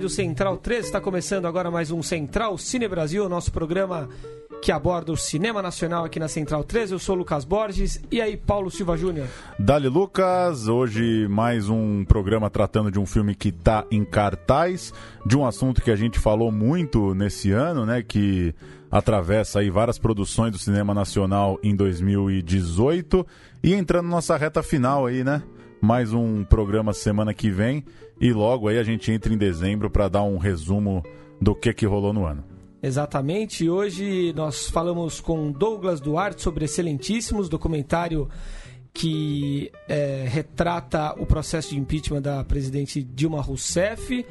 Rádio Central 3, está começando agora mais um Central Cine Brasil, nosso programa que aborda o cinema nacional aqui na Central 3. Eu sou Lucas Borges e aí, Paulo Silva Júnior. Dali Lucas, hoje mais um programa tratando de um filme que está em cartaz, de um assunto que a gente falou muito nesse ano, né, que atravessa aí várias produções do cinema nacional em 2018 e entrando nossa reta final aí, né? Mais um programa semana que vem e logo aí a gente entra em dezembro para dar um resumo do que que rolou no ano. Exatamente, hoje nós falamos com Douglas Duarte sobre Excelentíssimos, documentário que é, retrata o processo de impeachment da presidente Dilma Rousseff.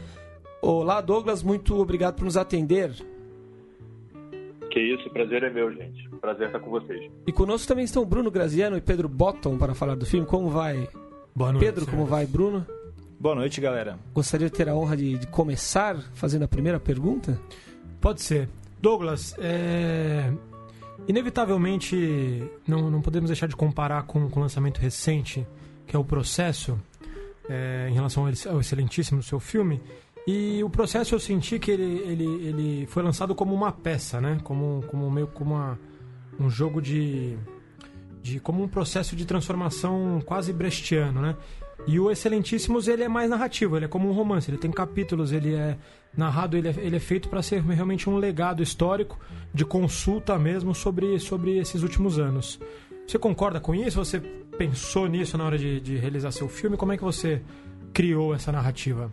Olá, Douglas, muito obrigado por nos atender. Que isso, prazer é meu, gente. Prazer estar com vocês. E conosco também estão Bruno Graziano e Pedro Botton para falar do filme. Como vai? Boa noite. Pedro, como vai, Bruno? Boa noite, galera. Gostaria de ter a honra de, de começar fazendo a primeira pergunta? Pode ser. Douglas, é... inevitavelmente não, não podemos deixar de comparar com, com o lançamento recente, que é o Processo, é, em relação ao, excelentíssimo do seu filme. E o Processo eu senti que ele, ele, ele foi lançado como uma peça, né? Como, como meio como uma, um jogo de, de... como um processo de transformação quase brechtiano, né? E o Excelentíssimos, ele é mais narrativo, ele é como um romance, ele tem capítulos, ele é narrado, ele é, ele é feito para ser realmente um legado histórico de consulta mesmo sobre, sobre esses últimos anos. Você concorda com isso? Você pensou nisso na hora de, de realizar seu filme? Como é que você criou essa narrativa?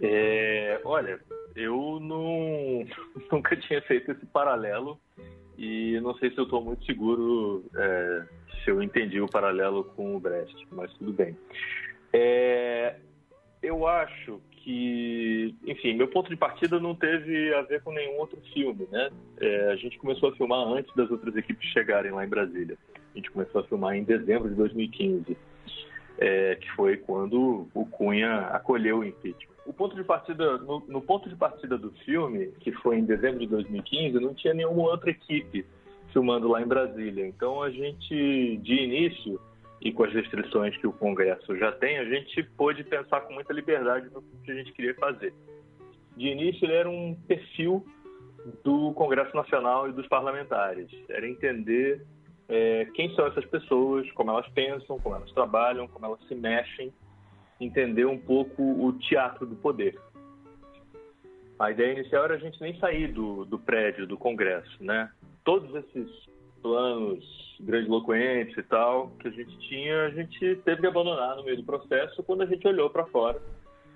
É, olha, eu não, nunca tinha feito esse paralelo e não sei se eu estou muito seguro é, se eu entendi o paralelo com o Brecht, mas tudo bem. É, eu acho que, enfim, meu ponto de partida não teve a ver com nenhum outro filme, né? É, a gente começou a filmar antes das outras equipes chegarem lá em Brasília. A gente começou a filmar em dezembro de 2015, é, que foi quando o Cunha acolheu o impeachment. O ponto de partida, no, no ponto de partida do filme, que foi em dezembro de 2015, não tinha nenhuma outra equipe filmando lá em Brasília. Então a gente, de início, e com as restrições que o Congresso já tem, a gente pôde pensar com muita liberdade no que a gente queria fazer. De início, ele era um perfil do Congresso Nacional e dos parlamentares. Era entender é, quem são essas pessoas, como elas pensam, como elas trabalham, como elas se mexem, entender um pouco o teatro do poder. A ideia inicial era a gente nem sair do, do prédio do Congresso, né? Todos esses planos grandiloquentes e tal que a gente tinha, a gente teve que abandonar no meio do processo quando a gente olhou para fora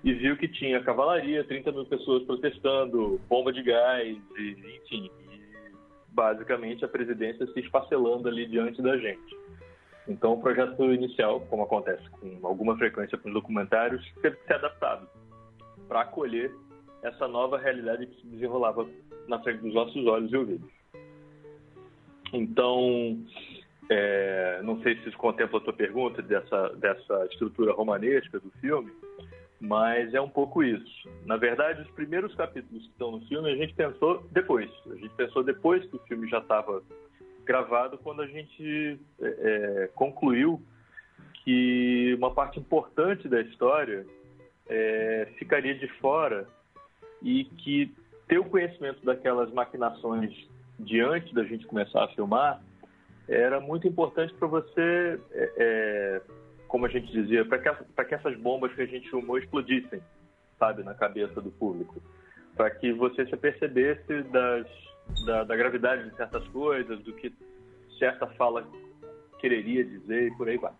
e viu que tinha cavalaria, 30 mil pessoas protestando, bomba de gás, e, enfim, basicamente a presidência se esfacelando ali diante da gente. Então o projeto inicial, como acontece com alguma frequência com os documentários, teve que ser adaptado para acolher essa nova realidade que se desenrolava na frente dos nossos olhos e ouvidos. Então, é, não sei se isso contempla a tua pergunta dessa, dessa estrutura romanesca do filme, mas é um pouco isso. Na verdade, os primeiros capítulos que estão no filme a gente pensou depois. A gente pensou depois que o filme já estava gravado, quando a gente é, é, concluiu que uma parte importante da história é, ficaria de fora e que ter o conhecimento daquelas maquinações diante da gente começar a filmar era muito importante para você, é, é, como a gente dizia, para que, que essas bombas que a gente filmou explodissem, sabe, na cabeça do público. Para que você se apercebesse das, da, da, gravidade de certas coisas, do que certa fala quereria dizer e por aí vai.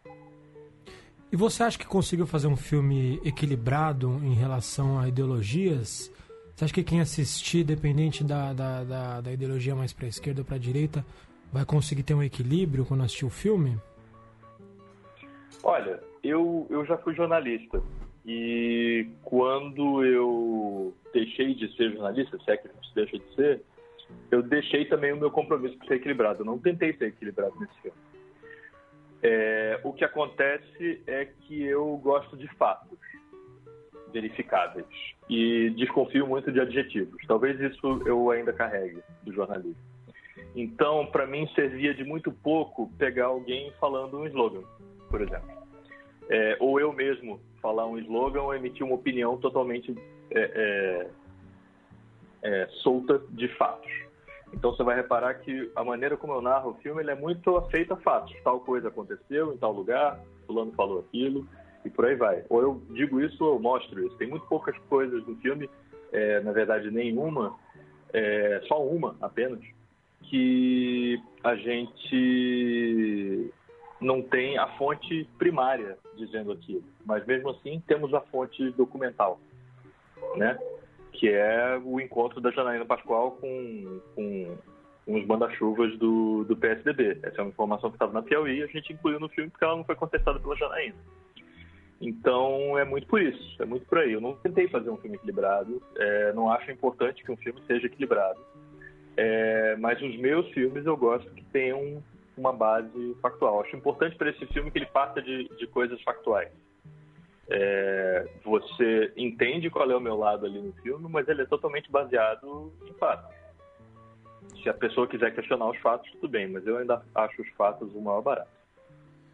E você acha que conseguiu fazer um filme equilibrado em relação a ideologias? Você acha que quem assistir, dependente da, da, da, da ideologia mais para a esquerda ou para a direita, vai conseguir ter um equilíbrio quando assistir o filme? Olha, eu, eu já fui jornalista. E quando eu deixei de ser jornalista, se é que gente deixa de ser, eu deixei também o meu compromisso com ser equilibrado. Eu não tentei ser equilibrado nesse filme. É, o que acontece é que eu gosto de fatos verificáveis e desconfio muito de adjetivos. Talvez isso eu ainda carregue do jornalismo. Então, para mim, servia de muito pouco pegar alguém falando um slogan, por exemplo. É, ou eu mesmo falar um slogan ou emitir uma opinião totalmente é, é, é solta de fatos. Então você vai reparar que a maneira como eu narro o filme é muito feita a fatos. Tal coisa aconteceu em tal lugar, fulano falou aquilo e por aí vai. Ou eu digo isso ou eu mostro isso. Tem muito poucas coisas no filme, é, na verdade nenhuma, é, só uma apenas, que a gente não tem a fonte primária dizendo aquilo. Mas mesmo assim temos a fonte documental, né? Que é o encontro da Janaína Pascoal com, com uns manda-chuvas do, do PSDB. Essa é uma informação que estava na Piauí e a gente incluiu no filme porque ela não foi contestada pela Janaína. Então é muito por isso, é muito por aí. Eu não tentei fazer um filme equilibrado, é, não acho importante que um filme seja equilibrado. É, mas os meus filmes eu gosto que tenham uma base factual. Acho importante para esse filme que ele parta de, de coisas factuais. É, você entende qual é o meu lado ali no filme, mas ele é totalmente baseado em fatos. Se a pessoa quiser questionar os fatos, tudo bem, mas eu ainda acho os fatos o maior barato.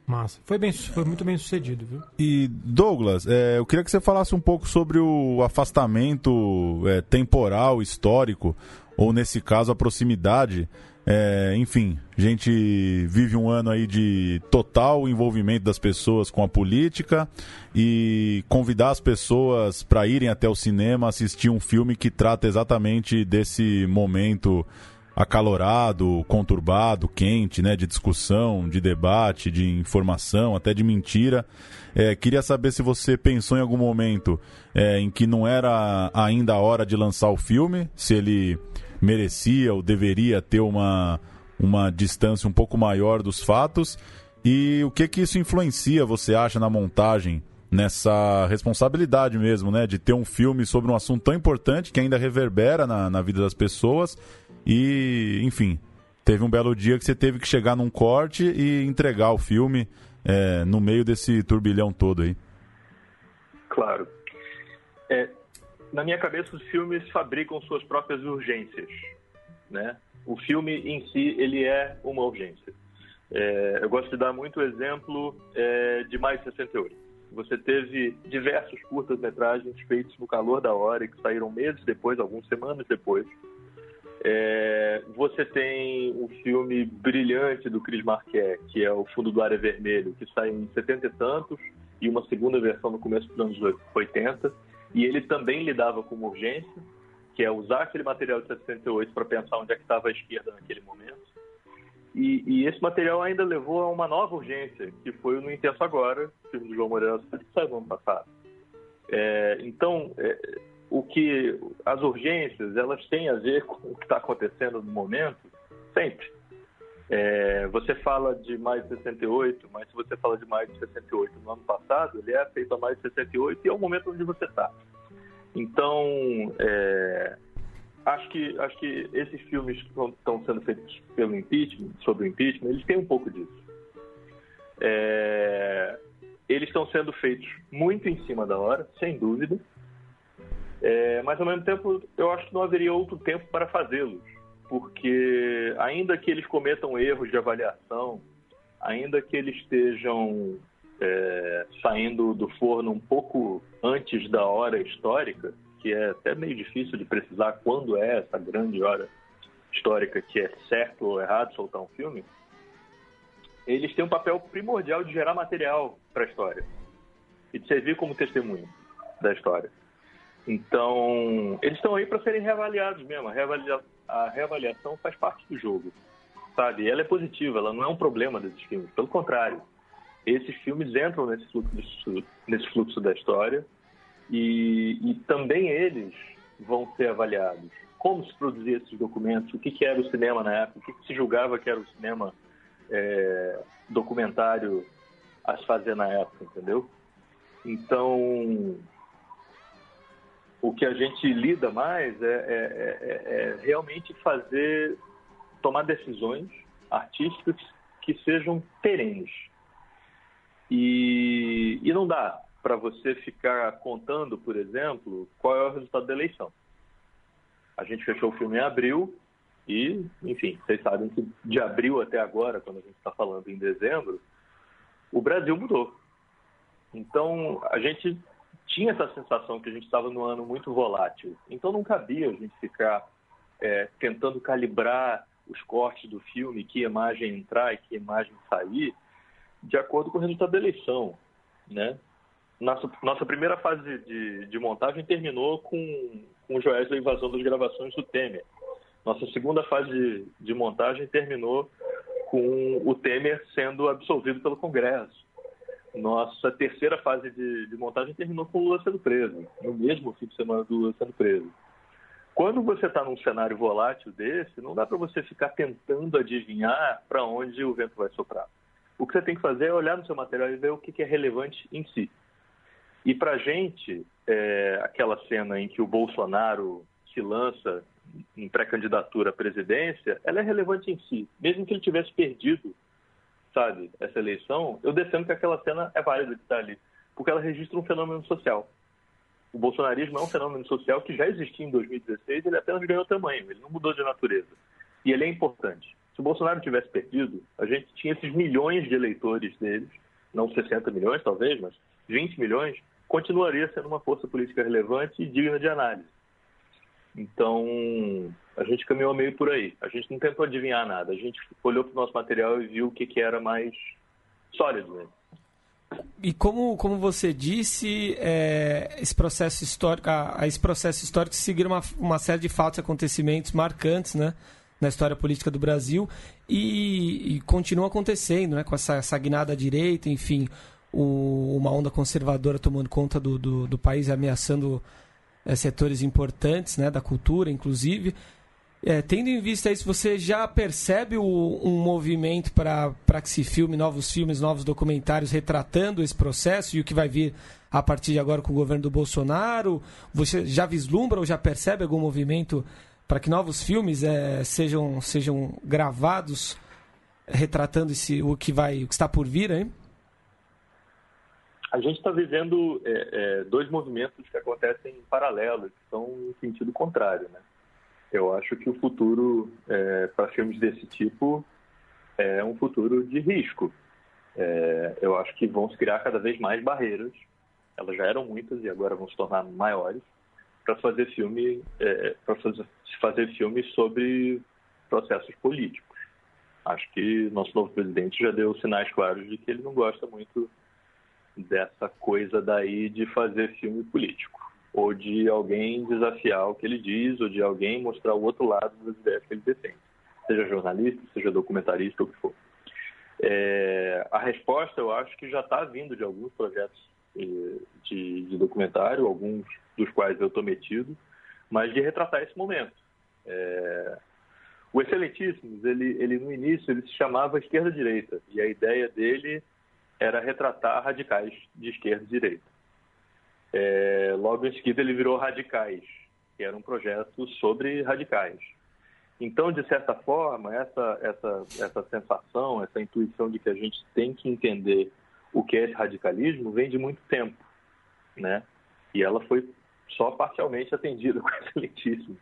Massa. Foi, bem, foi muito bem sucedido, viu? E, Douglas, é, eu queria que você falasse um pouco sobre o afastamento é, temporal, histórico, ou nesse caso, a proximidade é, enfim, a gente vive um ano aí de total envolvimento das pessoas com a política e convidar as pessoas para irem até o cinema assistir um filme que trata exatamente desse momento acalorado, conturbado, quente, né, de discussão, de debate, de informação, até de mentira. É, queria saber se você pensou em algum momento é, em que não era ainda a hora de lançar o filme, se ele merecia ou deveria ter uma, uma distância um pouco maior dos fatos. E o que que isso influencia, você acha, na montagem, nessa responsabilidade mesmo, né? De ter um filme sobre um assunto tão importante que ainda reverbera na, na vida das pessoas. E, enfim, teve um belo dia que você teve que chegar num corte e entregar o filme é, no meio desse turbilhão todo aí. Claro. Na minha cabeça, os filmes fabricam suas próprias urgências, né? O filme em si, ele é uma urgência. É, eu gosto de dar muito o exemplo é, de Mais 68. Você teve diversos curtas-metragens feitos no calor da hora que saíram meses depois, algumas semanas depois. É, você tem um filme brilhante do Chris Marquet, que é O Fundo do Ar é Vermelho, que saiu em 70 e tantos, e uma segunda versão no começo dos anos 80 e ele também lidava com urgência, que é usar aquele material de 68 para pensar onde é que estava a esquerda naquele momento. E, e, esse material ainda levou a uma nova urgência, que foi o No Intenso Agora, filme do João Moreira que saiu no ano passado. É, então, é, o que as urgências elas têm a ver com o que está acontecendo no momento, sempre. É, você fala de mais de 68, mas se você fala de mais de 68 no ano passado, ele é feito a mais de 68 e é o momento onde você está. Então, é, acho, que, acho que esses filmes que estão sendo feitos pelo impeachment, sobre o impeachment, eles têm um pouco disso. É, eles estão sendo feitos muito em cima da hora, sem dúvida, é, mas ao mesmo tempo eu acho que não haveria outro tempo para fazê-los porque ainda que eles cometam erros de avaliação, ainda que eles estejam é, saindo do forno um pouco antes da hora histórica, que é até meio difícil de precisar quando é essa grande hora histórica que é certo ou errado soltar um filme, eles têm um papel primordial de gerar material para a história e de servir como testemunho da história. Então, eles estão aí para serem reavaliados mesmo. A, reavalia a reavaliação faz parte do jogo, sabe? Ela é positiva, ela não é um problema desses filmes. Pelo contrário, esses filmes entram nesse fluxo, nesse fluxo da história e, e também eles vão ser avaliados. como se produzia esses documentos, o que, que era o cinema na época, o que, que se julgava que era o cinema é, documentário a se fazer na época, entendeu? Então, o que a gente lida mais é, é, é, é realmente fazer, tomar decisões artísticas que sejam perenes. E, e não dá para você ficar contando, por exemplo, qual é o resultado da eleição. A gente fechou o filme em abril e, enfim, vocês sabem que de abril até agora, quando a gente está falando em dezembro, o Brasil mudou. Então, a gente tinha essa sensação que a gente estava num ano muito volátil. Então, não cabia a gente ficar é, tentando calibrar os cortes do filme, que imagem entrar e que imagem sair, de acordo com o resultado da eleição, né? Nossa, nossa primeira fase de, de montagem terminou com, com o da invasão das gravações do Temer. Nossa segunda fase de, de montagem terminou com o Temer sendo absolvido pelo Congresso. Nossa terceira fase de, de montagem terminou com o Lula sendo preso, no mesmo fim de semana do Lula sendo preso. Quando você está num cenário volátil desse, não dá para você ficar tentando adivinhar para onde o vento vai soprar. O que você tem que fazer é olhar no seu material e ver o que, que é relevante em si. E para a gente, é, aquela cena em que o Bolsonaro se lança em pré-candidatura à presidência, ela é relevante em si. Mesmo que ele tivesse perdido, sabe, essa eleição, eu defendo que aquela cena é válida de estar ali, porque ela registra um fenômeno social. O bolsonarismo é um fenômeno social que já existia em 2016, ele apenas ganhou tamanho, ele não mudou de natureza. E ele é importante. Se o Bolsonaro tivesse perdido, a gente tinha esses milhões de eleitores deles, não 60 milhões talvez, mas 20 milhões, continuaria sendo uma força política relevante e digna de análise. Então, a gente caminhou meio por aí. A gente não tentou adivinhar nada. A gente olhou para o nosso material e viu o que, que era mais sólido. Né? E como, como você disse, é, esse processo histórico, a, a, esse processo histórico seguir uma, uma série de fatos e acontecimentos marcantes, né? na história política do Brasil e, e continua acontecendo, né, com essa, essa guinada à direita, enfim, o, uma onda conservadora tomando conta do, do, do país ameaçando é, setores importantes né, da cultura, inclusive. É, tendo em vista isso, você já percebe o, um movimento para que se filme novos filmes, novos documentários retratando esse processo e o que vai vir a partir de agora com o governo do Bolsonaro? Você já vislumbra ou já percebe algum movimento para que novos filmes é, sejam, sejam gravados retratando esse, o que vai o que está por vir, hein? A gente está vivendo é, é, dois movimentos que acontecem em paralelo, que são em sentido contrário. Né? Eu acho que o futuro é, para filmes desse tipo é um futuro de risco. É, eu acho que vão se criar cada vez mais barreiras. Elas já eram muitas e agora vão se tornar maiores para fazer filme, é, para fazer, fazer filmes sobre processos políticos. Acho que nosso novo presidente já deu sinais claros de que ele não gosta muito dessa coisa daí de fazer filme político, ou de alguém desafiar o que ele diz, ou de alguém mostrar o outro lado das ideias que ele defende, seja jornalista, seja documentarista, ou o que for. É, a resposta, eu acho que já está vindo de alguns projetos eh, de, de, documentário, alguns dos quais eu estou metido, mas de retratar esse momento. É, o Excelentíssimos, ele, ele no início ele se chamava esquerda-direita, e a ideia dele era retratar radicais de esquerda e direita. É, logo em seguida, ele virou Radicais, que era um projeto sobre radicais. Então, de certa forma, essa, essa, essa sensação, essa intuição de que a gente tem que entender o que é esse radicalismo vem de muito tempo, né? E ela foi só parcialmente atendida com excelentíssimo.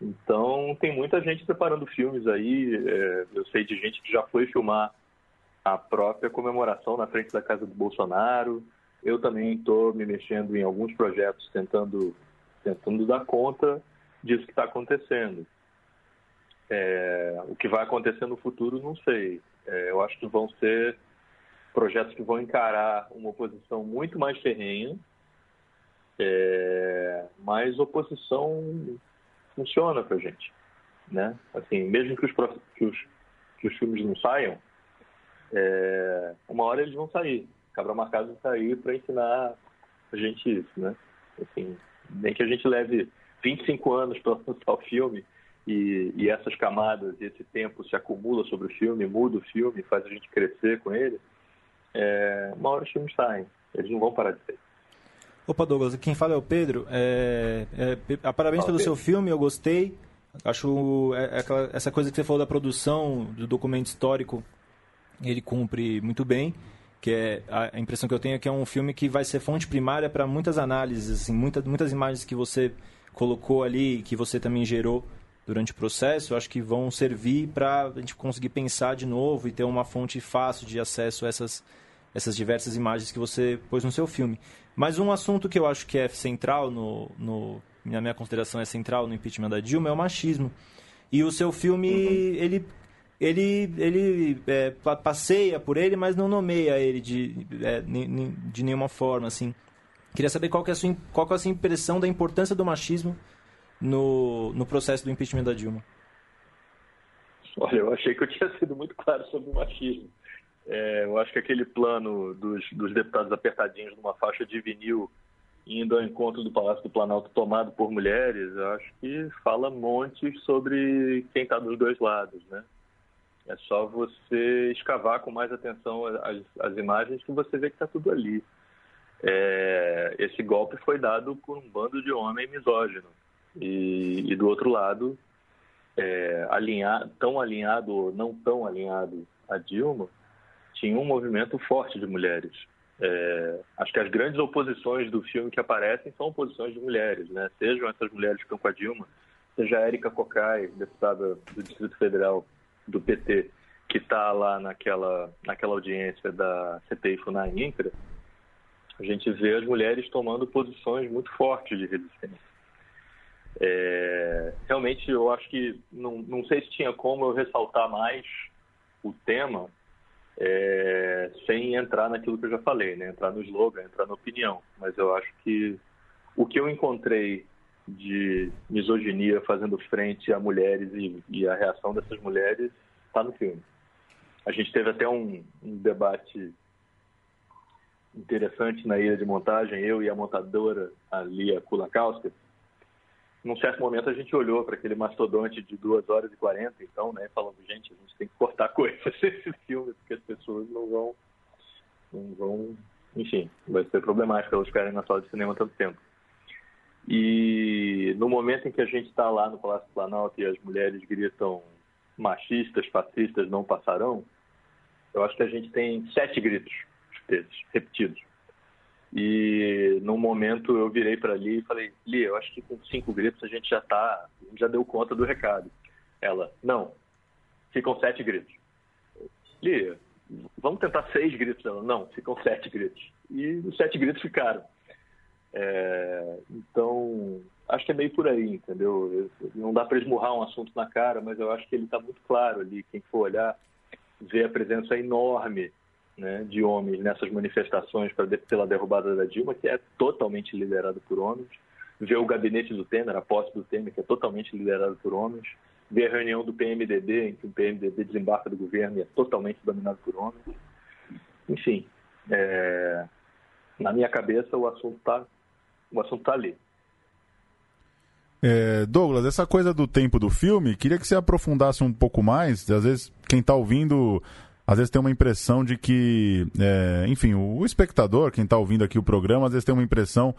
Então, tem muita gente preparando filmes aí. É, eu sei de gente que já foi filmar a própria comemoração na frente da casa do Bolsonaro. Eu também estou me mexendo em alguns projetos tentando, tentando dar conta disso que está acontecendo. É, o que vai acontecer no futuro, não sei. É, eu acho que vão ser projetos que vão encarar uma oposição muito mais ferrenha, é, mas oposição funciona para gente, né? Assim, mesmo que os, que os, que os filmes não saiam, é, uma hora eles vão sair. Cabra Marcado sair para ensinar a gente isso, né? Assim, nem que a gente leve 25 anos para lançar o filme e, e, essas camadas e esse tempo se acumula sobre o filme, muda o filme, faz a gente crescer com ele, é, uma hora os filmes saem. Eles não vão parar de ser. Opa, Douglas, quem fala é o Pedro. É, é, parabéns pelo Pedro. seu filme, eu gostei. Acho é, é aquela, essa coisa que você falou da produção, do documento histórico, ele cumpre muito bem. Que é a impressão que eu tenho é que é um filme que vai ser fonte primária para muitas análises, assim, muita, muitas imagens que você colocou ali, que você também gerou durante o processo, acho que vão servir para a gente conseguir pensar de novo e ter uma fonte fácil de acesso a essas, essas diversas imagens que você pôs no seu filme. Mas um assunto que eu acho que é central, no, no, na minha consideração é central no impeachment da Dilma, é o machismo. E o seu filme, uhum. ele ele, ele é, passeia por ele, mas não nomeia ele de, é, de nenhuma forma, assim. Queria saber qual, que é a sua, qual que é a sua impressão da importância do machismo no, no processo do impeachment da Dilma. Olha, eu achei que eu tinha sido muito claro sobre o machismo. É, eu acho que aquele plano dos, dos deputados apertadinhos numa faixa de vinil indo ao encontro do Palácio do Planalto tomado por mulheres, eu acho que fala montes sobre quem está dos dois lados, né? É só você escavar com mais atenção as, as imagens que você vê que está tudo ali. É, esse golpe foi dado por um bando de homem misógino. E, e do outro lado, é, alinhar, tão alinhado ou não tão alinhado a Dilma, tinha um movimento forte de mulheres. É, acho que as grandes oposições do filme que aparecem são oposições de mulheres, né? Sejam essas mulheres que estão com a Dilma, seja a Érica Cocai, deputada do Distrito Federal do PT, que está lá naquela, naquela audiência da CPI Funai Intra, a gente vê as mulheres tomando posições muito fortes de resistência. É, realmente, eu acho que não, não sei se tinha como eu ressaltar mais o tema é, sem entrar naquilo que eu já falei, né? entrar no slogan, entrar na opinião. Mas eu acho que o que eu encontrei de misoginia fazendo frente a mulheres e, e a reação dessas mulheres está no filme. A gente teve até um, um debate interessante na ilha de montagem, eu e a montadora, a Lia Kulakowska, num certo momento a gente olhou para aquele mastodonte de 2 horas e 40, então, né, falando, gente, a gente tem que cortar coisas desse filme, porque as pessoas não vão, não vão, enfim, vai ser problemático elas ficarem na sala de cinema tanto tempo. E no momento em que a gente está lá no Palácio Planalto e as mulheres gritam machistas, fascistas não passarão, eu acho que a gente tem sete gritos desses, repetidos. E num momento eu virei para ali e falei, Lia, eu acho que com cinco gritos a gente já tá, já deu conta do recado. Ela, não, ficam sete gritos. Lia, vamos tentar seis gritos. Ela, não, ficam sete gritos. E os sete gritos ficaram. É, então, acho que é meio por aí, entendeu? Não dá para esmurrar um assunto na cara, mas eu acho que ele está muito claro ali. Quem for olhar, vê a presença enorme né, de homens nessas manifestações pra, pela derrubada da Dilma, que é totalmente liderado por homens, ver o gabinete do Temer, a posse do Temer, que é totalmente liderado por homens, ver a reunião do PMDB, em que o PMDB desembarca do governo e é totalmente dominado por homens. Enfim, é, na minha cabeça o assunto está o assunto tá ali. É, Douglas, essa coisa do tempo do filme, queria que você aprofundasse um pouco mais. Às vezes, quem está ouvindo às vezes tem uma impressão de que, é, enfim, o espectador, quem está ouvindo aqui o programa, às vezes tem uma impressão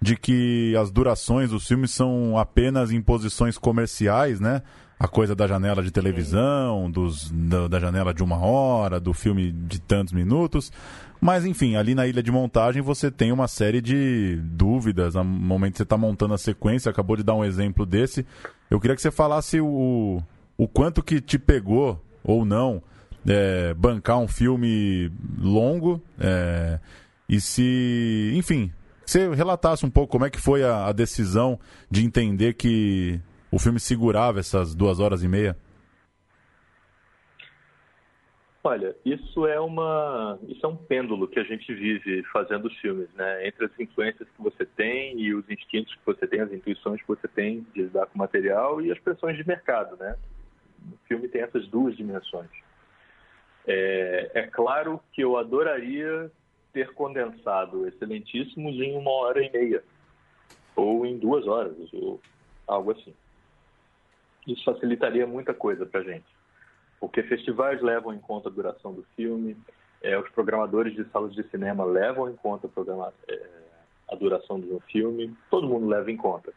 de que as durações dos filmes são apenas em posições comerciais, né? A coisa da janela de televisão, dos, da, da, janela de uma hora, do filme de tantos minutos. Mas, enfim, ali na ilha de montagem você tem uma série de dúvidas. No momento que você está montando a sequência, acabou de dar um exemplo desse. Eu queria que você falasse o, o quanto que te pegou ou não é, bancar um filme longo é, e se, enfim, você relatasse um pouco como é que foi a, a, decisão de entender que o filme segurava essas duas horas e meia. Olha, isso é uma, isso é um pêndulo que a gente vive fazendo filmes, né? Entre as influências que você tem e os instintos que você tem, as intuições que você tem de lidar com o material e as pressões de mercado, né? O filme tem essas duas dimensões. É, é claro que eu adoraria ter condensado Excelentíssimos em uma hora e meia, ou em duas horas. Eu, algo assim. Isso facilitaria muita coisa para a gente, porque festivais levam em conta a duração do filme, é, os programadores de salas de cinema levam em conta a, é, a duração do filme, todo mundo leva em conta.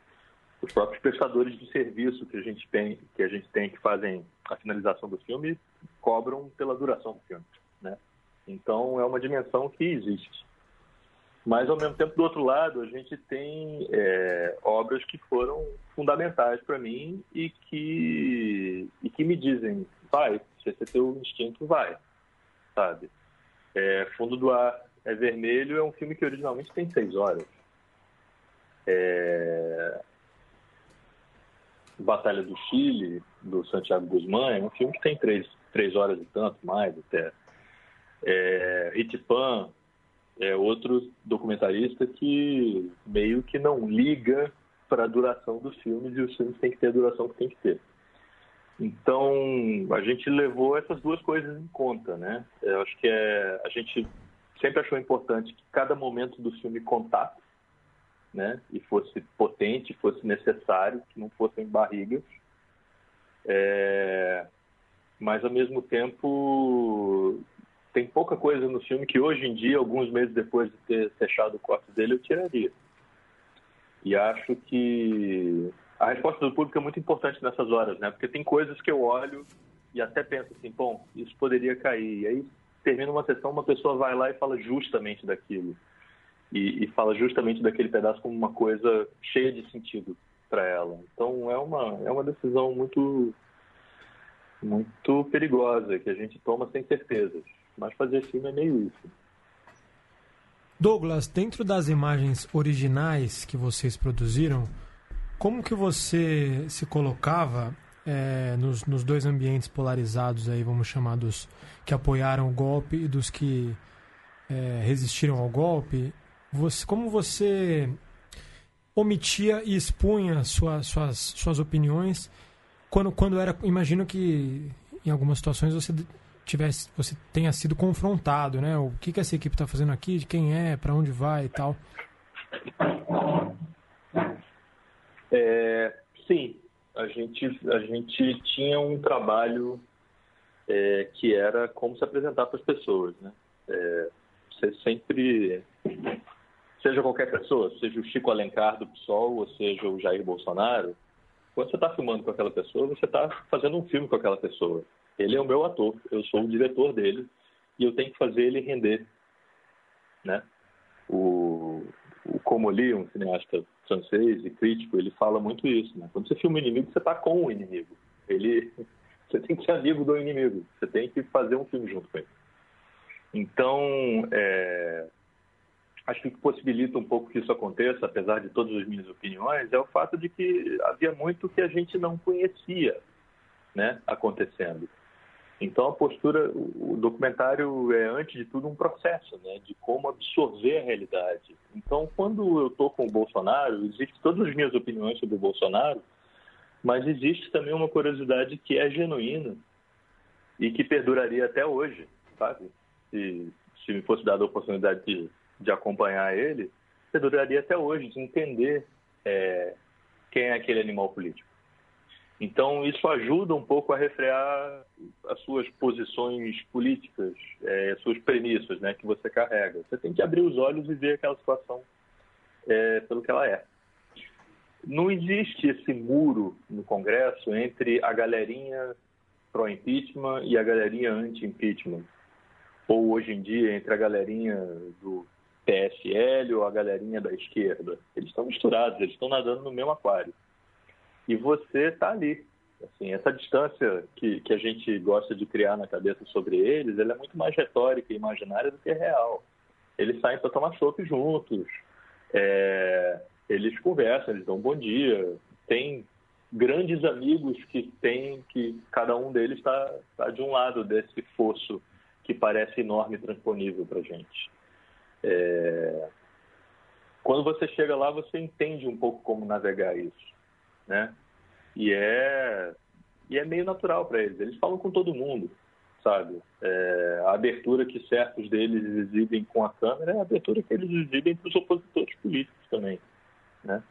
Os próprios prestadores de serviço que a gente tem, que a gente tem que fazem a finalização do filme, cobram pela duração do filme, né? Então é uma dimensão que existe. Mas ao mesmo tempo, do outro lado, a gente tem é, obras que foram fundamentais para mim e que e que me dizem, vai, se esse é teu instinto, vai, sabe? É, Fundo do Ar é Vermelho é um filme que originalmente tem seis horas. É... Batalha do Chile, do Santiago Guzmán, é um filme que tem três, três horas e tanto, mais até. É... é outro documentarista que meio que não liga para a duração dos filmes e os filmes têm que ter a duração que tem que ter. Então, a gente levou essas duas coisas em conta, né? Eu acho que é, a gente sempre achou importante que cada momento do filme contasse, né? E fosse potente, fosse necessário, que não fossem barrigas. É... Mas, ao mesmo tempo, tem pouca coisa no filme que hoje em dia, alguns meses depois de ter fechado o corte dele, eu tiraria. E acho que a resposta do público é muito importante nessas horas, né? Porque tem coisas que eu olho e até penso assim, bom, isso poderia cair. E aí termina uma sessão, uma pessoa vai lá e fala justamente daquilo. E, e fala justamente daquele pedaço como uma coisa cheia de sentido para ela. Então é uma, é uma decisão muito, muito perigosa que a gente toma sem certezas. Mas fazer filme é meio isso. Douglas, dentro das imagens originais que vocês produziram, como que você se colocava é, nos, nos, dois ambientes polarizados aí, vamos chamar dos que apoiaram o golpe e dos que é, resistiram ao golpe, você, como você omitia e expunha sua, suas, suas opiniões quando, quando era, imagino que em algumas situações você tivesse, você tenha sido confrontado, né? O que, que essa equipe está fazendo aqui, de quem é, para onde vai e tal. É, sim, a gente, a gente tinha um trabalho é, que era como se apresentar para as pessoas, né? É, você sempre, seja qualquer pessoa, seja o Chico Alencar do PSOL ou seja o Jair Bolsonaro, quando você está filmando com aquela pessoa, você está fazendo um filme com aquela pessoa. Ele é o meu ator, eu sou o diretor dele e eu tenho que fazer ele render, né? O, o Comoli, um cineasta francês e crítico, ele fala muito isso, né? Quando você filma o inimigo, você está com o inimigo. Ele, você tem que ser amigo do inimigo. Você tem que fazer um filme junto com ele. Então, é, acho que o que possibilita um pouco que isso aconteça, apesar de todas as minhas opiniões, é o fato de que havia muito que a gente não conhecia, né, acontecendo. Então a postura, o documentário é antes de tudo um processo, né, de como absorver a realidade. Então quando eu estou com o Bolsonaro, existe todas as minhas opiniões sobre o Bolsonaro, mas existe também uma curiosidade que é genuína e que perduraria até hoje, sabe? Se, se me fosse dada a oportunidade de, de acompanhar ele, perduraria até hoje, de entender é, quem é aquele animal político. Então, isso ajuda um pouco a refrear as suas posições políticas, é, as suas premissas né, que você carrega. Você tem que abrir os olhos e ver aquela situação é, pelo que ela é. Não existe esse muro no Congresso entre a galerinha pró-impeachment e a galerinha anti-impeachment. Ou, hoje em dia, entre a galerinha do PSL ou a galerinha da esquerda. Eles estão misturados, eles estão nadando no mesmo aquário e você está ali. Assim, essa distância que, que a gente gosta de criar na cabeça sobre eles, ela é muito mais retórica e imaginária do que real. Eles saem para tomar chopp juntos, é, eles conversam, eles dão bom dia, tem grandes amigos que tem que cada um deles está tá de um lado desse fosso que parece enorme e transponível para gente. É... Quando você chega lá, você entende um pouco como navegar isso né? E é, e é meio natural para eles. Eles falam com todo mundo, sabe? É, a abertura que certos deles exibem com a câmera é a abertura que eles exibem para os opositores políticos também, né?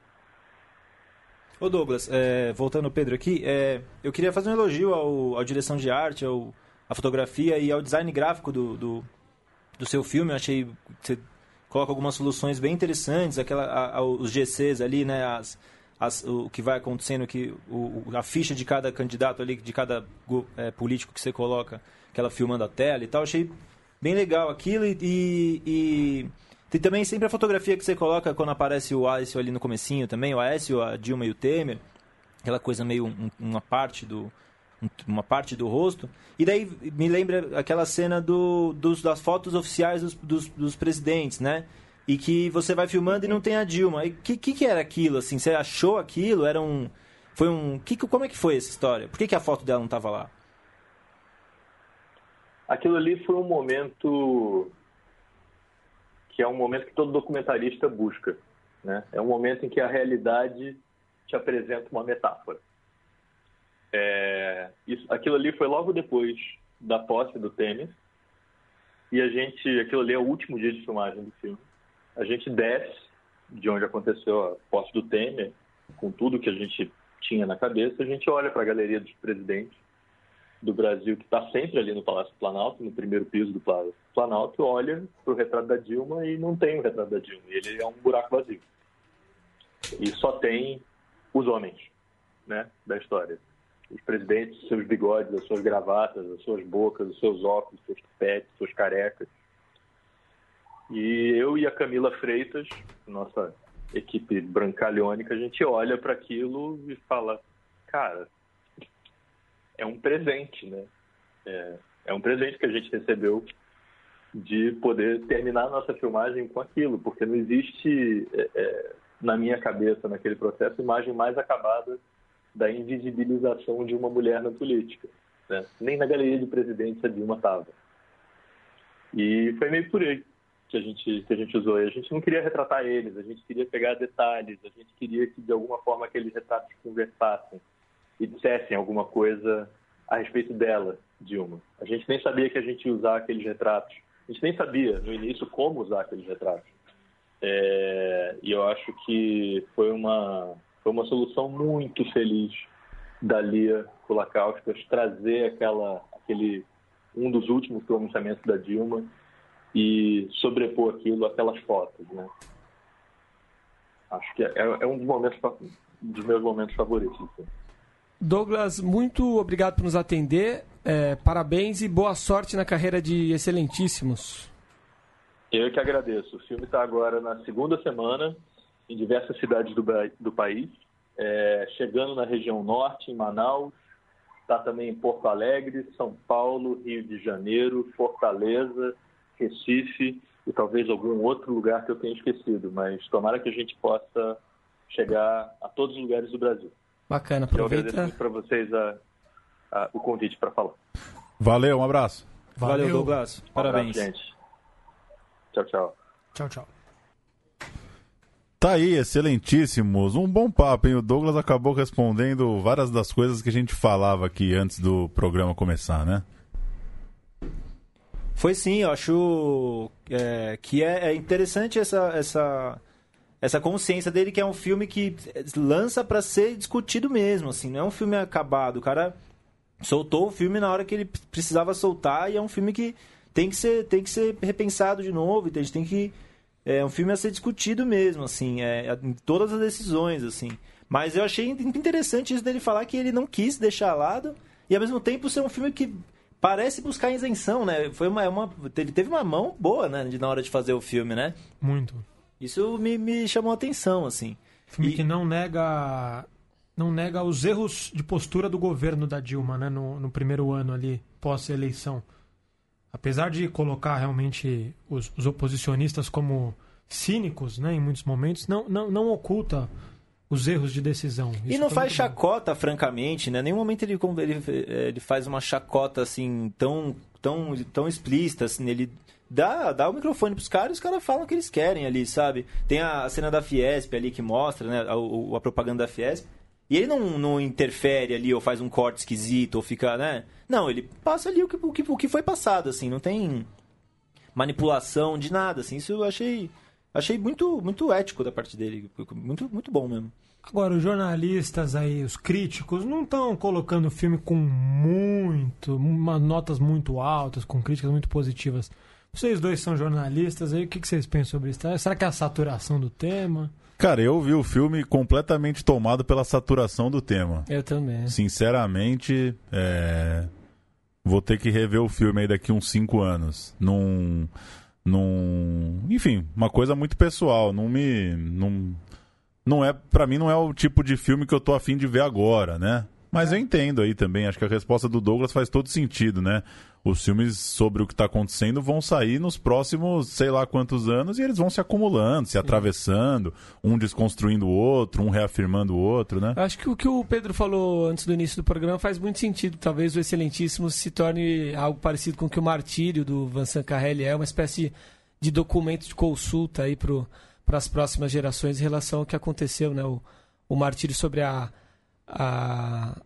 Ô Douglas, é, voltando Pedro aqui, é, eu queria fazer um elogio ao, à direção de arte, ao, à fotografia e ao design gráfico do, do, do seu filme. Eu achei que você coloca algumas soluções bem interessantes, aquela, a, a, os GCs ali, né, as, as, o que vai acontecendo, que o, a ficha de cada candidato ali, de cada é, político que você coloca, aquela filmando a tela e tal. Achei bem legal aquilo e, e, e tem também sempre a fotografia que você coloca quando aparece o Aécio ali no comecinho também, o Aécio, a Dilma e o Temer, aquela coisa meio um, uma parte do uma parte do rosto. E daí me lembra aquela cena do, dos, das fotos oficiais dos, dos, dos, presidentes, né? E que você vai filmando e não tem a Dilma. E que, que, que era aquilo, assim? Você achou aquilo? Era um... Foi um... Que, como é que foi essa história? Por que, que a foto dela não estava lá? Aquilo ali foi um momento que é um momento que todo documentarista busca. Né? É um momento em que a realidade te apresenta uma metáfora. É, isso, aquilo ali foi logo depois da posse do Temer e a gente, aquilo ali é o último dia de filmagem do filme. A gente desce de onde aconteceu a posse do Temer, com tudo que a gente tinha na cabeça, a gente olha para a galeria dos presidentes do Brasil, que está sempre ali no Palácio Planalto, no primeiro piso do Palácio Planalto, olha para o retrato da Dilma e não tem o retrato da Dilma. Ele é um buraco vazio. E só tem os homens né, da história. Os presidentes, seus bigodes, as suas gravatas, as suas bocas, os seus óculos, os seus tupetes, suas carecas. E eu e a Camila Freitas, nossa equipe brancalhônica, a gente olha para aquilo e fala, cara, é um presente, né? É, é um presente que a gente recebeu de poder terminar a nossa filmagem com aquilo, porque não existe é, é, na minha cabeça, naquele processo, imagem mais acabada da invisibilização de uma mulher na política. Né? Nem na galeria de presidentes a Dilma estava. E foi meio por aí que a gente que a gente usou. A gente não queria retratar eles, a gente queria pegar detalhes, a gente queria que de alguma forma aqueles retratos conversassem e dissessem alguma coisa a respeito dela, Dilma. A gente nem sabia que a gente ia usar aqueles retratos. A gente nem sabia no início como usar aqueles retratos. É, e eu acho que foi uma, foi uma solução muito feliz da Lia Kulakauskas trazer aquela, aquele, um dos últimos pronunciamentos da Dilma e sobrepor aquilo aquelas fotos, né? Acho que é, é um dos momentos dos meus momentos favoritos. Assim. Douglas, muito obrigado por nos atender. É, parabéns e boa sorte na carreira de Excelentíssimos. Eu que agradeço. O filme está agora na segunda semana em diversas cidades do, do país, é, chegando na região norte, em Manaus, está também em Porto Alegre, São Paulo, Rio de Janeiro, Fortaleza, Recife e talvez algum outro lugar que eu tenha esquecido, mas tomara que a gente possa chegar a todos os lugares do Brasil. Bacana, aproveita. Eu agradeço para vocês a, a, o convite para falar. Valeu, um abraço. Valeu, Valeu Douglas. Parabéns. Um abraço, gente. Tchau, tchau. Tchau, tchau. Tá aí, excelentíssimos. Um bom papo, hein? O Douglas acabou respondendo várias das coisas que a gente falava aqui antes do programa começar, né? Foi sim, eu acho é, que é, é interessante essa, essa essa consciência dele que é um filme que lança para ser discutido mesmo, assim, não é um filme acabado. O cara soltou o filme na hora que ele precisava soltar e é um filme que tem que ser, tem que ser repensado de novo, a gente tem que é um filme a ser discutido mesmo, assim, é, em todas as decisões, assim. Mas eu achei interessante isso dele falar que ele não quis deixar lado e ao mesmo tempo ser um filme que parece buscar isenção, né? Foi uma, uma ele teve uma mão boa, né, na hora de fazer o filme, né? Muito. Isso me, me chamou a atenção, assim. Filme e... que não nega não nega os erros de postura do governo da Dilma, né, no, no primeiro ano ali, pós-eleição. Apesar de colocar realmente os, os, oposicionistas como cínicos, né, em muitos momentos, não, não, não oculta os erros de decisão. Isso e não faz chacota, bom. francamente, né? Nenhum momento ele, ele, ele faz uma chacota assim tão, tão, tão explícita, assim, ele dá, dá o microfone pros caras e os caras falam o que eles querem ali, sabe? Tem a, cena da Fiesp ali que mostra, né, a, a propaganda da Fiesp. E ele não, não interfere ali ou faz um corte esquisito ou fica, né? Não, ele passa ali o que, o que, o que foi passado, assim, não tem manipulação de nada, assim. Isso eu achei, achei muito, muito ético da parte dele, muito, muito bom mesmo. Agora, os jornalistas aí, os críticos, não estão colocando o filme com muito, uma, notas muito altas, com críticas muito positivas. Vocês dois são jornalistas aí, o que, que vocês pensam sobre isso? Será que é a saturação do tema? Cara, eu vi o filme completamente tomado pela saturação do tema. Eu também. Sinceramente, é... vou ter que rever o filme aí daqui uns cinco anos. Num. num... Enfim, uma coisa muito pessoal. Não me. Não, não é. para mim, não é o tipo de filme que eu tô afim de ver agora, né? Mas eu entendo aí também, acho que a resposta do Douglas faz todo sentido, né? Os filmes sobre o que está acontecendo vão sair nos próximos sei lá quantos anos e eles vão se acumulando, se atravessando, um desconstruindo o outro, um reafirmando o outro, né? Acho que o que o Pedro falou antes do início do programa faz muito sentido. Talvez o Excelentíssimo se torne algo parecido com o que o Martírio do Vincent Carrelli é, uma espécie de documento de consulta aí para as próximas gerações em relação ao que aconteceu, né? O, o Martírio sobre a a,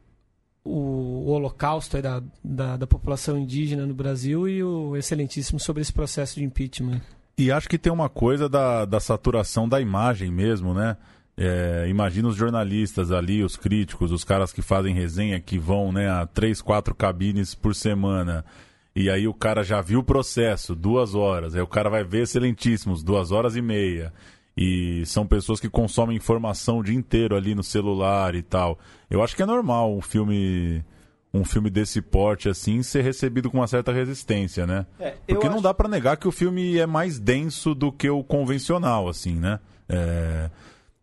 o, o holocausto da, da, da, população indígena no Brasil e o excelentíssimo sobre esse processo de impeachment. E acho que tem uma coisa da, da saturação da imagem mesmo, né? É, imagina os jornalistas ali, os críticos, os caras que fazem resenha, que vão né, a três, quatro cabines por semana. E aí o cara já viu o processo, duas horas. Aí o cara vai ver excelentíssimos, duas horas e meia e são pessoas que consomem informação o dia inteiro ali no celular e tal. Eu acho que é normal um filme um filme desse porte assim ser recebido com uma certa resistência, né? É, Porque não acho... dá para negar que o filme é mais denso do que o convencional, assim, né? É...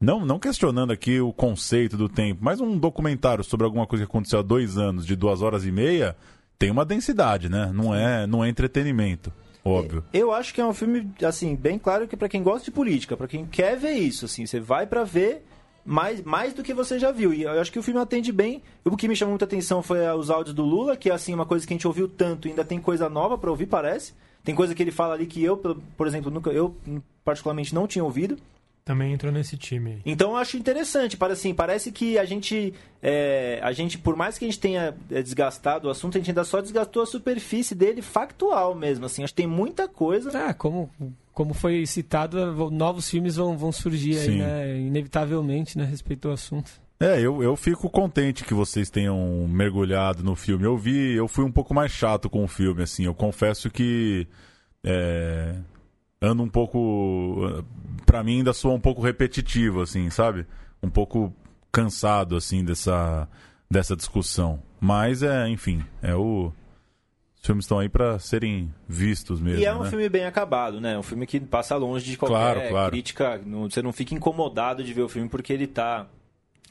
Não, não questionando aqui o conceito do tempo, mas um documentário sobre alguma coisa que aconteceu há dois anos, de duas horas e meia, tem uma densidade, né? Não é, não é entretenimento. Óbvio. Eu acho que é um filme, assim, bem claro que para quem gosta de política, para quem quer ver isso, assim, você vai para ver mais, mais do que você já viu. E eu acho que o filme atende bem. O que me chamou muita atenção foi os áudios do Lula, que é assim uma coisa que a gente ouviu tanto, ainda tem coisa nova para ouvir, parece. Tem coisa que ele fala ali que eu, por exemplo, nunca eu particularmente não tinha ouvido. Também entrou nesse time. Então eu acho interessante, para assim, parece que a gente, é, a gente, por mais que a gente tenha é, desgastado o assunto, a gente ainda só desgastou a superfície dele factual mesmo, assim, acho que tem muita coisa. Ah, como, como foi citado, novos filmes vão, vão surgir aí, né, inevitavelmente, né, respeito ao assunto. É, eu, eu fico contente que vocês tenham mergulhado no filme. Eu vi, eu fui um pouco mais chato com o filme, assim, eu confesso que é, ando um pouco. para mim ainda soa um pouco repetitivo, assim, sabe? Um pouco cansado, assim, dessa, dessa discussão. Mas é, enfim, é o. Os filmes estão aí para serem vistos mesmo. E é um né? filme bem acabado, né? Um filme que passa longe de qualquer claro, claro. crítica. Você não fica incomodado de ver o filme porque ele tá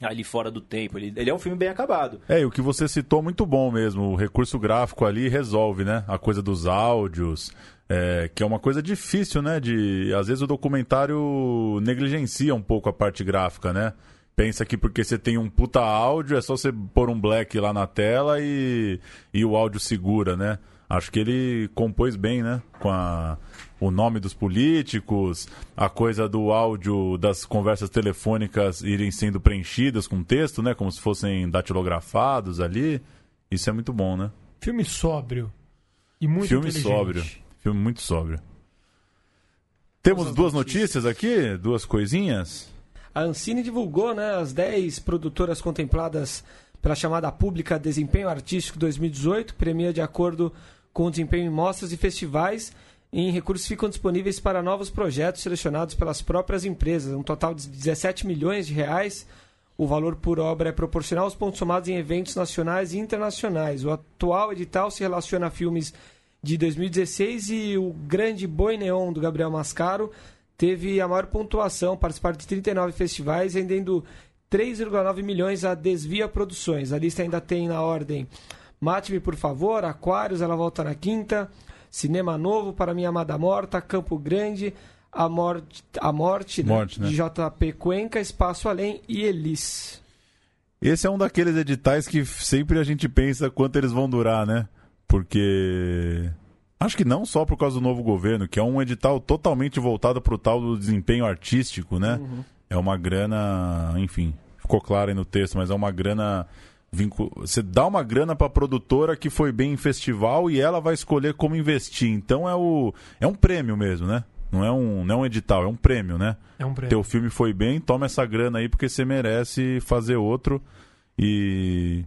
ali fora do tempo. Ele, ele é um filme bem acabado. É, e o que você citou muito bom mesmo. O recurso gráfico ali resolve, né? A coisa dos áudios, é, que é uma coisa difícil, né? De às vezes o documentário negligencia um pouco a parte gráfica, né? Pensa que porque você tem um puta áudio é só você pôr um black lá na tela e, e o áudio segura, né? Acho que ele compôs bem, né? Com a, o nome dos políticos, a coisa do áudio das conversas telefônicas irem sendo preenchidas com texto, né? Como se fossem datilografados ali. Isso é muito bom, né? Filme sóbrio e muito Filme sóbrio. Filme muito sóbrio. Temos duas notícias. notícias aqui, duas coisinhas. A Ancine divulgou né, as 10 produtoras contempladas pela chamada pública Desempenho Artístico 2018, premia de acordo com o desempenho em mostras e festivais. Em recursos ficam disponíveis para novos projetos selecionados pelas próprias empresas, um total de 17 milhões de reais. O valor por obra é proporcional aos pontos somados em eventos nacionais e internacionais. O atual edital se relaciona a filmes de 2016 e o Grande Boi Neon do Gabriel Mascaro teve a maior pontuação, participar de 39 festivais, rendendo 3,9 milhões a Desvia Produções. A lista ainda tem na ordem Mate-me, por favor, Aquários, ela volta na quinta, Cinema Novo para Minha Amada Morta, Campo Grande, A Morte, a morte, né? morte né? de JP Cuenca, Espaço Além e Elis. Esse é um daqueles editais que sempre a gente pensa quanto eles vão durar, né? porque acho que não só por causa do novo governo, que é um edital totalmente voltado para o tal do desempenho artístico, né? Uhum. É uma grana, enfim, ficou claro aí no texto, mas é uma grana você dá uma grana para a produtora que foi bem em festival e ela vai escolher como investir. Então é o é um prêmio mesmo, né? Não é um, não é um edital, é um prêmio, né? É um prêmio. Teu filme foi bem, toma essa grana aí porque você merece fazer outro. E.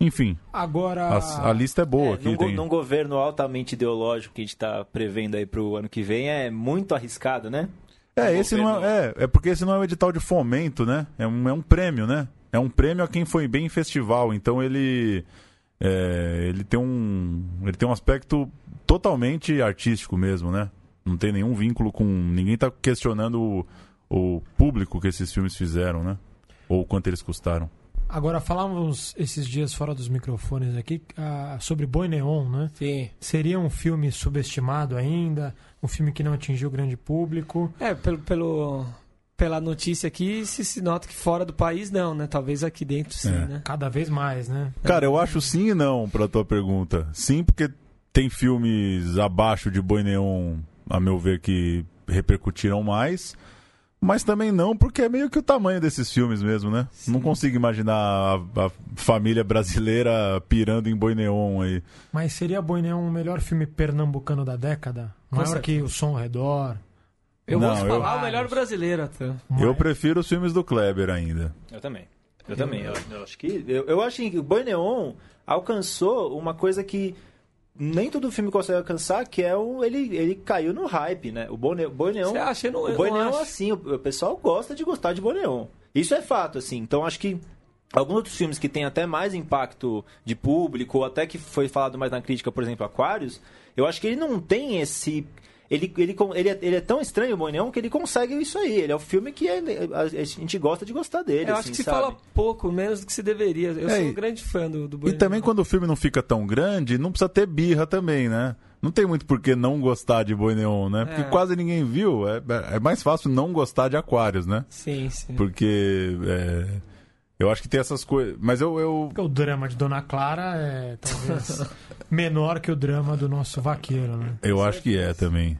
Enfim, Agora. a, a lista é boa É, aqui. num, tem... num governo altamente ideológico que a gente está prevendo aí pro ano que vem, é muito arriscado, né? É, esse não é, é, é porque esse não é um edital de fomento, né? É um, é um prêmio, né? É um prêmio a quem foi bem em festival. Então ele é, ele tem um ele tem um aspecto totalmente artístico mesmo, né? Não tem nenhum vínculo com ninguém tá questionando o, o público que esses filmes fizeram, né? Ou quanto eles custaram. Agora, falávamos esses dias fora dos microfones aqui ah, sobre Boi Neon, né? Sim. Seria um filme subestimado ainda? Um filme que não atingiu o grande público? É, pelo, pelo, pela notícia aqui, se, se nota que fora do país não, né? Talvez aqui dentro sim, É. né? Cada vez mais, né? Cara, eu acho sim e não pra tua pergunta. Sim, porque tem filmes abaixo de Boi Neon, a meu ver, que repercutiram mais. Mas também não, porque é meio que o tamanho desses filmes mesmo, né? Não consigo imaginar a, a família brasileira pirando em Boi Neon aí. Mas seria Boi Neon o melhor filme pernambucano da década? Maior que O Som ao Redor? Eu Não, vou eu- falar o melhor brasileiro até. Eu Mas- prefiro os filmes do Kleber ainda. Eu também. Eu também. Eu, eu acho que. Eu, eu acho que o Boi Neon alcançou uma coisa que nem todo filme consegue alcançar, que é o. Ele, ele caiu no hype, né? O Boi Ne- Boi Neon. Você acha? Eu não, O eu Boi não Neon, acho. assim, o, o pessoal gosta de gostar de Boi Neon. Isso é fato, assim. Então acho que alguns outros filmes que têm até mais impacto de público, ou até que foi falado mais na crítica, por exemplo, Aquarius, eu acho que ele não tem esse. Ele, ele, ele, é, ele é tão estranho, o Boi Neon, que ele consegue isso aí. Ele é o filme que é- a, a gente gosta de gostar dele. Eu assim, acho que se sabe? fala pouco, menos do que se deveria. Eu É, sou um grande fã do, do E também quando o filme não fica tão grande, não precisa ter birra também, né? Não tem muito por que não gostar de Boi Neon, né? Porque É. quase ninguém viu. É, é mais fácil não gostar de Aquários, né? Sim, sim. Porque é, eu acho que tem essas coisas. Mas eu, eu. O drama de Dona Clara é talvez menor que o drama do nosso vaqueiro, né? Eu acho que é também.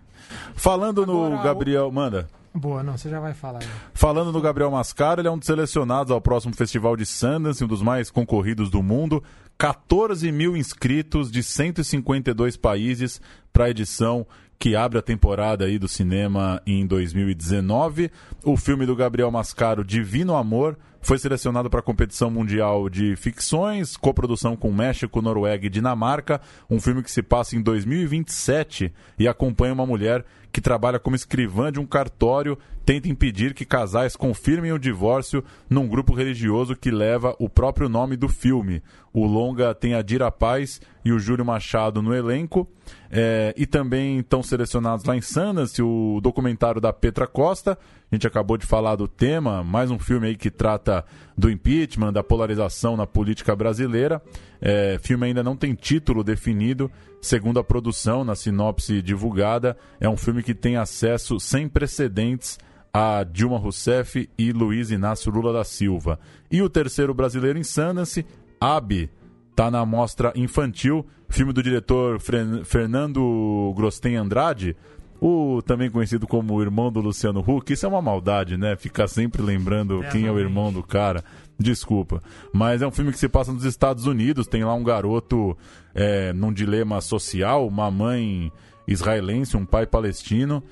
Falando no Agora, o- Gabriel. Manda. Boa, não, você já vai falar. aí. Falando no Gabriel Mascaro, ele é um dos selecionados ao próximo Festival de Sundance, um dos mais concorridos do mundo. 14 mil inscritos de 152 países para a edição que abre a temporada aí do cinema em 2019. O filme do Gabriel Mascaro, Divino Amor, foi selecionado para a competição mundial de ficções, coprodução com México, Noruega e Dinamarca. Um filme que se passa em 2027 e acompanha uma mulher que trabalha como escrivã de um cartório, tenta impedir que casais confirmem o divórcio num grupo religioso que leva o próprio nome do filme. O longa tem a Dira Paz e o Júlio Machado no elenco. É, e também estão selecionados lá em Sundance o documentário da Petra Costa. A gente acabou de falar do tema, mais um filme aí que trata do impeachment, da polarização na política brasileira. É, filme ainda não tem título definido, segundo a produção, na sinopse divulgada. É um filme que tem acesso sem precedentes a Dilma Rousseff e Luiz Inácio Lula da Silva. E o terceiro brasileiro Sundance, Abi, tá na mostra infantil, filme do diretor Fernando Grosten Andrade, o também conhecido como o irmão do Luciano Huck. Isso é uma maldade, né? Ficar sempre lembrando quem é o irmão do cara. Desculpa. Mas é um filme que se passa nos Estados Unidos. Tem lá um garoto é, num dilema social, uma mãe israelense, um pai palestino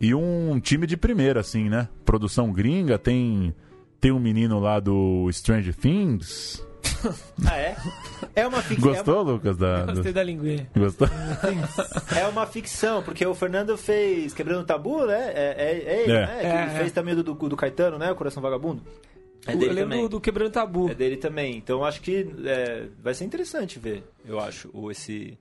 e um time de primeira, assim, né? Produção gringa, tem tem um menino lá do Strange Things. Ah, é? É uma ficção. Gostou, Lucas? Da, Gostei da linguinha. Gostou? É uma ficção, porque o Fernando fez Quebrando o Tabu, né? É, é, é ele, É. né? Que É, ele é. fez também do, do, do Caetano, né? O Coração Vagabundo. É eu dele lembro também. do, do Quebrando Tabu. É dele também. Então acho que é, vai ser interessante ver, eu acho, o, esse.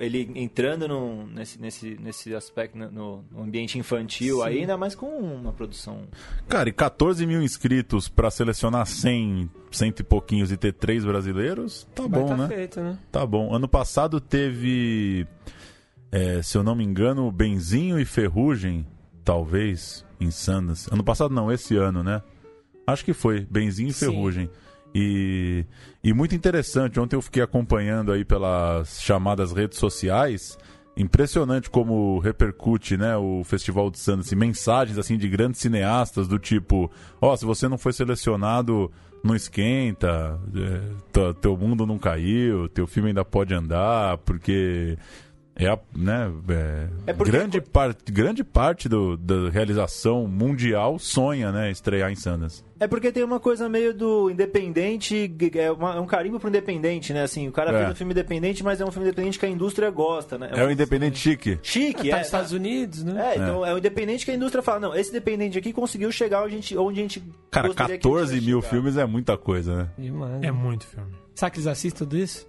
Ele entrando num- nesse, nesse, nesse aspecto, no, no ambiente infantil, Sim. aí ainda mais com uma produção. Cara, e 14 mil inscritos pra selecionar 100, cento e pouquinhos e ter três brasileiros, tá Vai bom, tá né? feito, né? Tá bom. Ano passado teve, é, se eu não me engano, Benzinho e Ferrugem, talvez, em Sundance. Ano passado não, esse ano, né? Acho que foi, Benzinho e Sim. E, e muito interessante, ontem eu fiquei acompanhando aí pelas chamadas redes sociais. Impressionante como repercute, né, o Festival de Sundance, mensagens assim de grandes cineastas do tipo, ó, se você não foi selecionado, não esquenta, é, teu mundo não caiu, teu filme ainda pode andar, porque É, a, né, é, É porque- grande, parte, grande parte do, da realização mundial sonha, né, estrear em Sundance. É porque tem uma coisa meio do independente, é, uma- é um carimbo pro independente, né? Assim, o cara É. fez um filme independente, mas é um filme independente que a indústria gosta, né? É o independente chique. Chique, tá é. nos Estados Unidos, né? É, então é o independente que a indústria fala, não, esse independente aqui conseguiu chegar onde a gente, onde a gente Cara, gostaria que ele 14 tivesse mil chegado. filmes é muita coisa, né? Demais. É muito filme. Será que eles assistem tudo isso?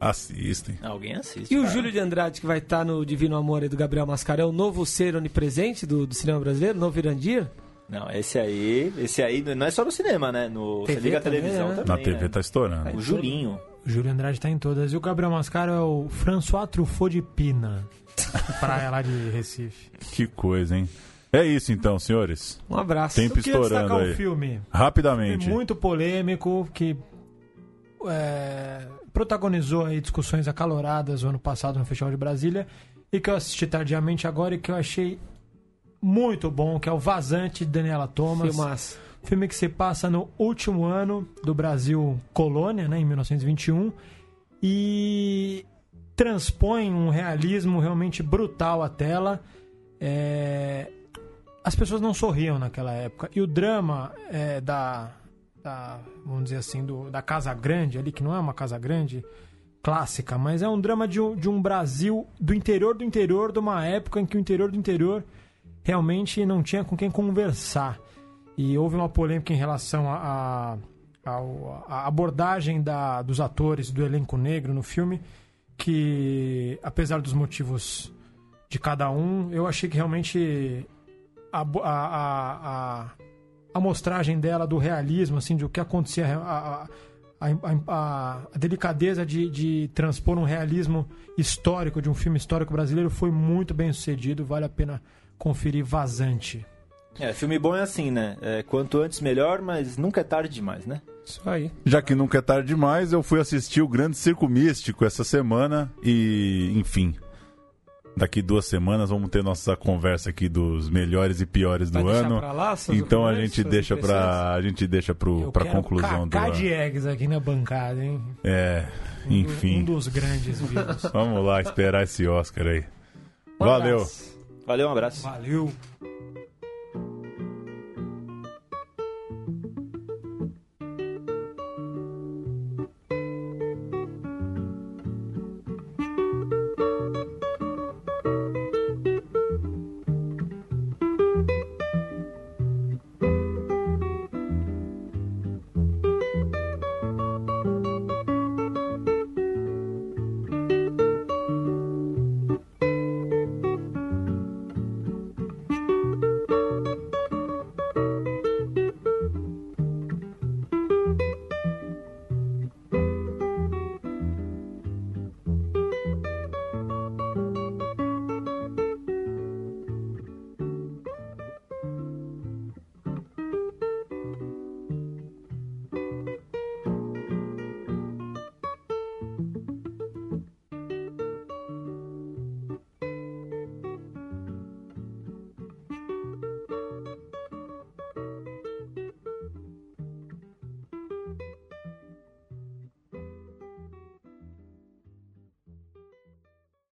Assistem. Alguém assiste. E o cara. Júlio de Andrade, que vai estar no Divino Amor aí do Gabriel Mascarão, o novo ser onipresente do, do cinema brasileiro, novo Irandir? Não, esse aí, esse aí não é só no cinema, né? No, TV você liga a também, televisão né? também. Na TV né? tá estourando. O Julinho. O Júlio Andrade tá em todas. E o Gabriel Mascaro é o François Truffaut de Pina. praia lá de Recife. Que coisa, hein? É isso então, senhores. Um abraço. Tempo estourando destacar aí. um filme Rapidamente. muito polêmico que é, protagonizou aí discussões acaloradas o ano passado no Festival de Brasília e que eu assisti tardiamente agora e que eu achei muito bom, que é o Vazante de Daniela Thomas. Filmaço. Filme que se passa no último ano do Brasil colônia, né, em 1921, e transpõe um realismo realmente brutal à tela. É, As pessoas não sorriam naquela época. E o drama é, da, da, vamos dizer assim, do, da Casa Grande ali, que não é uma Casa Grande clássica, mas é um drama de um, de um Brasil do interior do interior, de uma época em que o interior do interior realmente não tinha com quem conversar. E houve uma polêmica em relação à abordagem da, dos atores do elenco negro no filme, que apesar dos motivos de cada um, eu achei que realmente a, a, a, a, mostragem dela do realismo, assim, de o que acontecia, a, a, a, a- a delicadeza de, de transpor um realismo histórico de um filme histórico brasileiro foi muito bem sucedido, vale a pena conferir Vazante. É, filme bom é assim, né? É, quanto antes melhor, mas nunca é tarde demais, né? Isso aí. Já que nunca é tarde demais, eu fui assistir o Grande Circo Místico essa semana e, enfim. Daqui duas semanas vamos ter nossa conversa aqui dos melhores e piores do Vai deixar ano. pra lá Então a gente deixa pra a gente deixa pro Eu pra quero conclusão do ano. de eggs aqui na bancada, hein? É, Um- enfim. Um dos grandes vivos. Vamos lá esperar esse Oscar aí. Um Valeu. abraço. Valeu, um abraço. Valeu.